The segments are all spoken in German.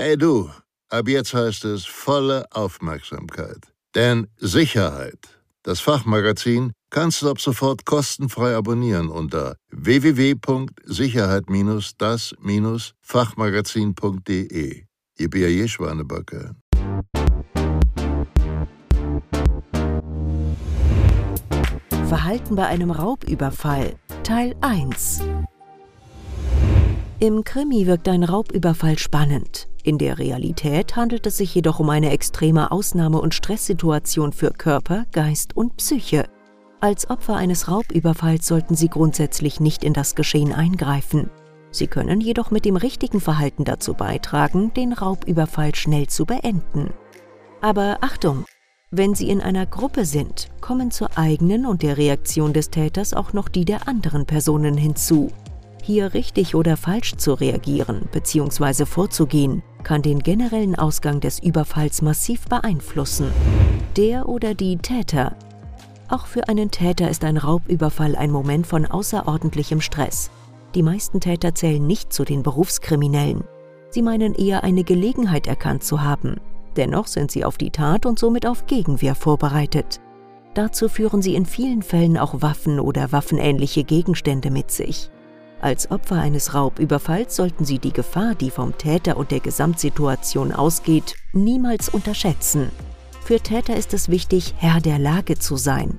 Hey du, ab jetzt heißt es volle Aufmerksamkeit. Denn Sicherheit, das Fachmagazin, kannst du ab sofort kostenfrei abonnieren unter www.sicherheit-das-fachmagazin.de. Ihr B.A.J. Schwanebacke. Verhalten bei einem Raubüberfall Teil 1 Im Krimi wirkt ein Raubüberfall spannend. In der Realität handelt es sich jedoch um eine extreme Ausnahme- und Stresssituation für Körper, Geist und Psyche. Als Opfer eines Raubüberfalls sollten Sie grundsätzlich nicht in das Geschehen eingreifen. Sie können jedoch mit dem richtigen Verhalten dazu beitragen, den Raubüberfall schnell zu beenden. Aber Achtung! Wenn Sie in einer Gruppe sind, kommen zur eigenen und der Reaktion des Täters auch noch die der anderen Personen hinzu. Hier richtig oder falsch zu reagieren bzw. vorzugehen, kann den generellen Ausgang des Überfalls massiv beeinflussen. Der oder die Täter. Auch für einen Täter ist ein Raubüberfall ein Moment von außerordentlichem Stress. Die meisten Täter zählen nicht zu den Berufskriminellen. Sie meinen eher eine Gelegenheit erkannt zu haben, Dennoch sind sie auf die Tat und somit auf Gegenwehr vorbereitet. Dazu führen sie in vielen Fällen auch Waffen oder waffenähnliche Gegenstände mit sich. Als Opfer eines Raubüberfalls sollten Sie die Gefahr, die vom Täter und der Gesamtsituation ausgeht, niemals unterschätzen. Für Täter ist es wichtig, Herr der Lage zu sein.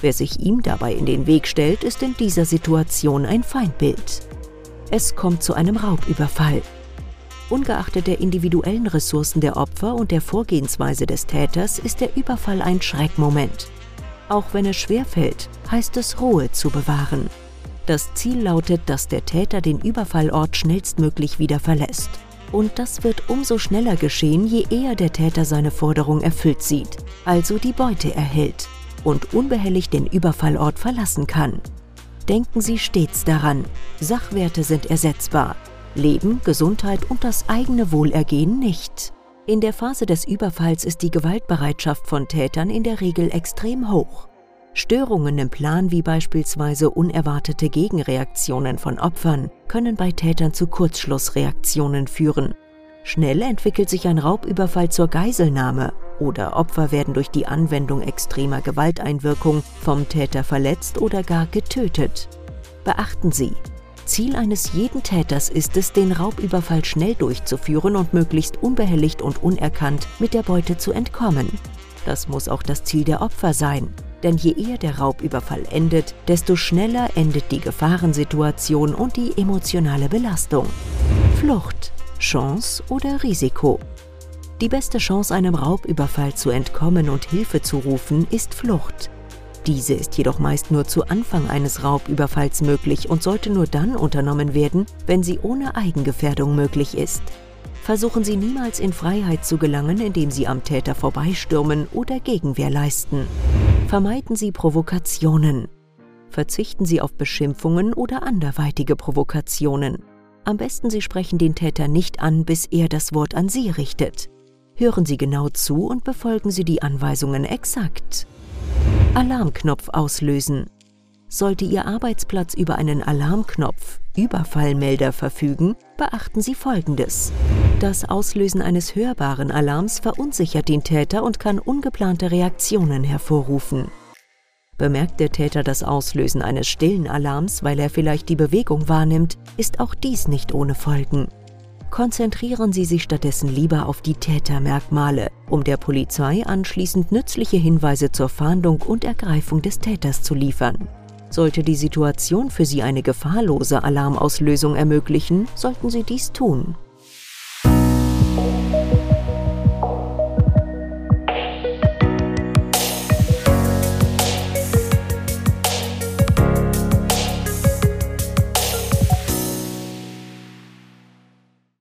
Wer sich ihm dabei in den Weg stellt, ist in dieser Situation ein Feindbild. Es kommt zu einem Raubüberfall. Ungeachtet der individuellen Ressourcen der Opfer und der Vorgehensweise des Täters ist der Überfall ein Schreckmoment. Auch wenn es schwerfällt, heißt es Ruhe zu bewahren. Das Ziel lautet, dass der Täter den Überfallort schnellstmöglich wieder verlässt. Und das wird umso schneller geschehen, je eher der Täter seine Forderung erfüllt sieht, also die Beute erhält und unbehelligt den Überfallort verlassen kann. Denken Sie stets daran, Sachwerte sind ersetzbar, Leben, Gesundheit und das eigene Wohlergehen nicht. In der Phase des Überfalls ist die Gewaltbereitschaft von Tätern in der Regel extrem hoch. Störungen im Plan wie beispielsweise unerwartete Gegenreaktionen von Opfern können bei Tätern zu Kurzschlussreaktionen führen. Schnell entwickelt sich ein Raubüberfall zur Geiselnahme oder Opfer werden durch die Anwendung extremer Gewalteinwirkung vom Täter verletzt oder gar getötet. Beachten Sie, Ziel eines jeden Täters ist es, den Raubüberfall schnell durchzuführen und möglichst unbehelligt und unerkannt mit der Beute zu entkommen. Das muss auch das Ziel der Opfer sein. Denn je eher der Raubüberfall endet, desto schneller endet die Gefahrensituation und die emotionale Belastung. Flucht, Chance oder Risiko? Die beste Chance, einem Raubüberfall zu entkommen und Hilfe zu rufen, ist Flucht. Diese ist jedoch meist nur zu Anfang eines Raubüberfalls möglich und sollte nur dann unternommen werden, wenn sie ohne Eigengefährdung möglich ist. Versuchen Sie niemals in Freiheit zu gelangen, indem Sie am Täter vorbeistürmen oder Gegenwehr leisten. Vermeiden Sie Provokationen. Verzichten Sie auf Beschimpfungen oder anderweitige Provokationen. Am besten Sie sprechen den Täter nicht an, bis er das Wort an Sie richtet. Hören Sie genau zu und befolgen Sie die Anweisungen exakt. Alarmknopf auslösen. Sollte Ihr Arbeitsplatz über einen Alarmknopf, Überfallmelder verfügen, beachten Sie Folgendes. Das Auslösen eines hörbaren Alarms verunsichert den Täter und kann ungeplante Reaktionen hervorrufen. Bemerkt der Täter das Auslösen eines stillen Alarms, weil er vielleicht die Bewegung wahrnimmt, ist auch dies nicht ohne Folgen konzentrieren Sie sich stattdessen lieber auf die Tätermerkmale, um der Polizei anschließend nützliche Hinweise zur Fahndung und Ergreifung des Täters zu liefern. Sollte die Situation für Sie eine gefahrlose Alarmauslösung ermöglichen, sollten Sie dies tun.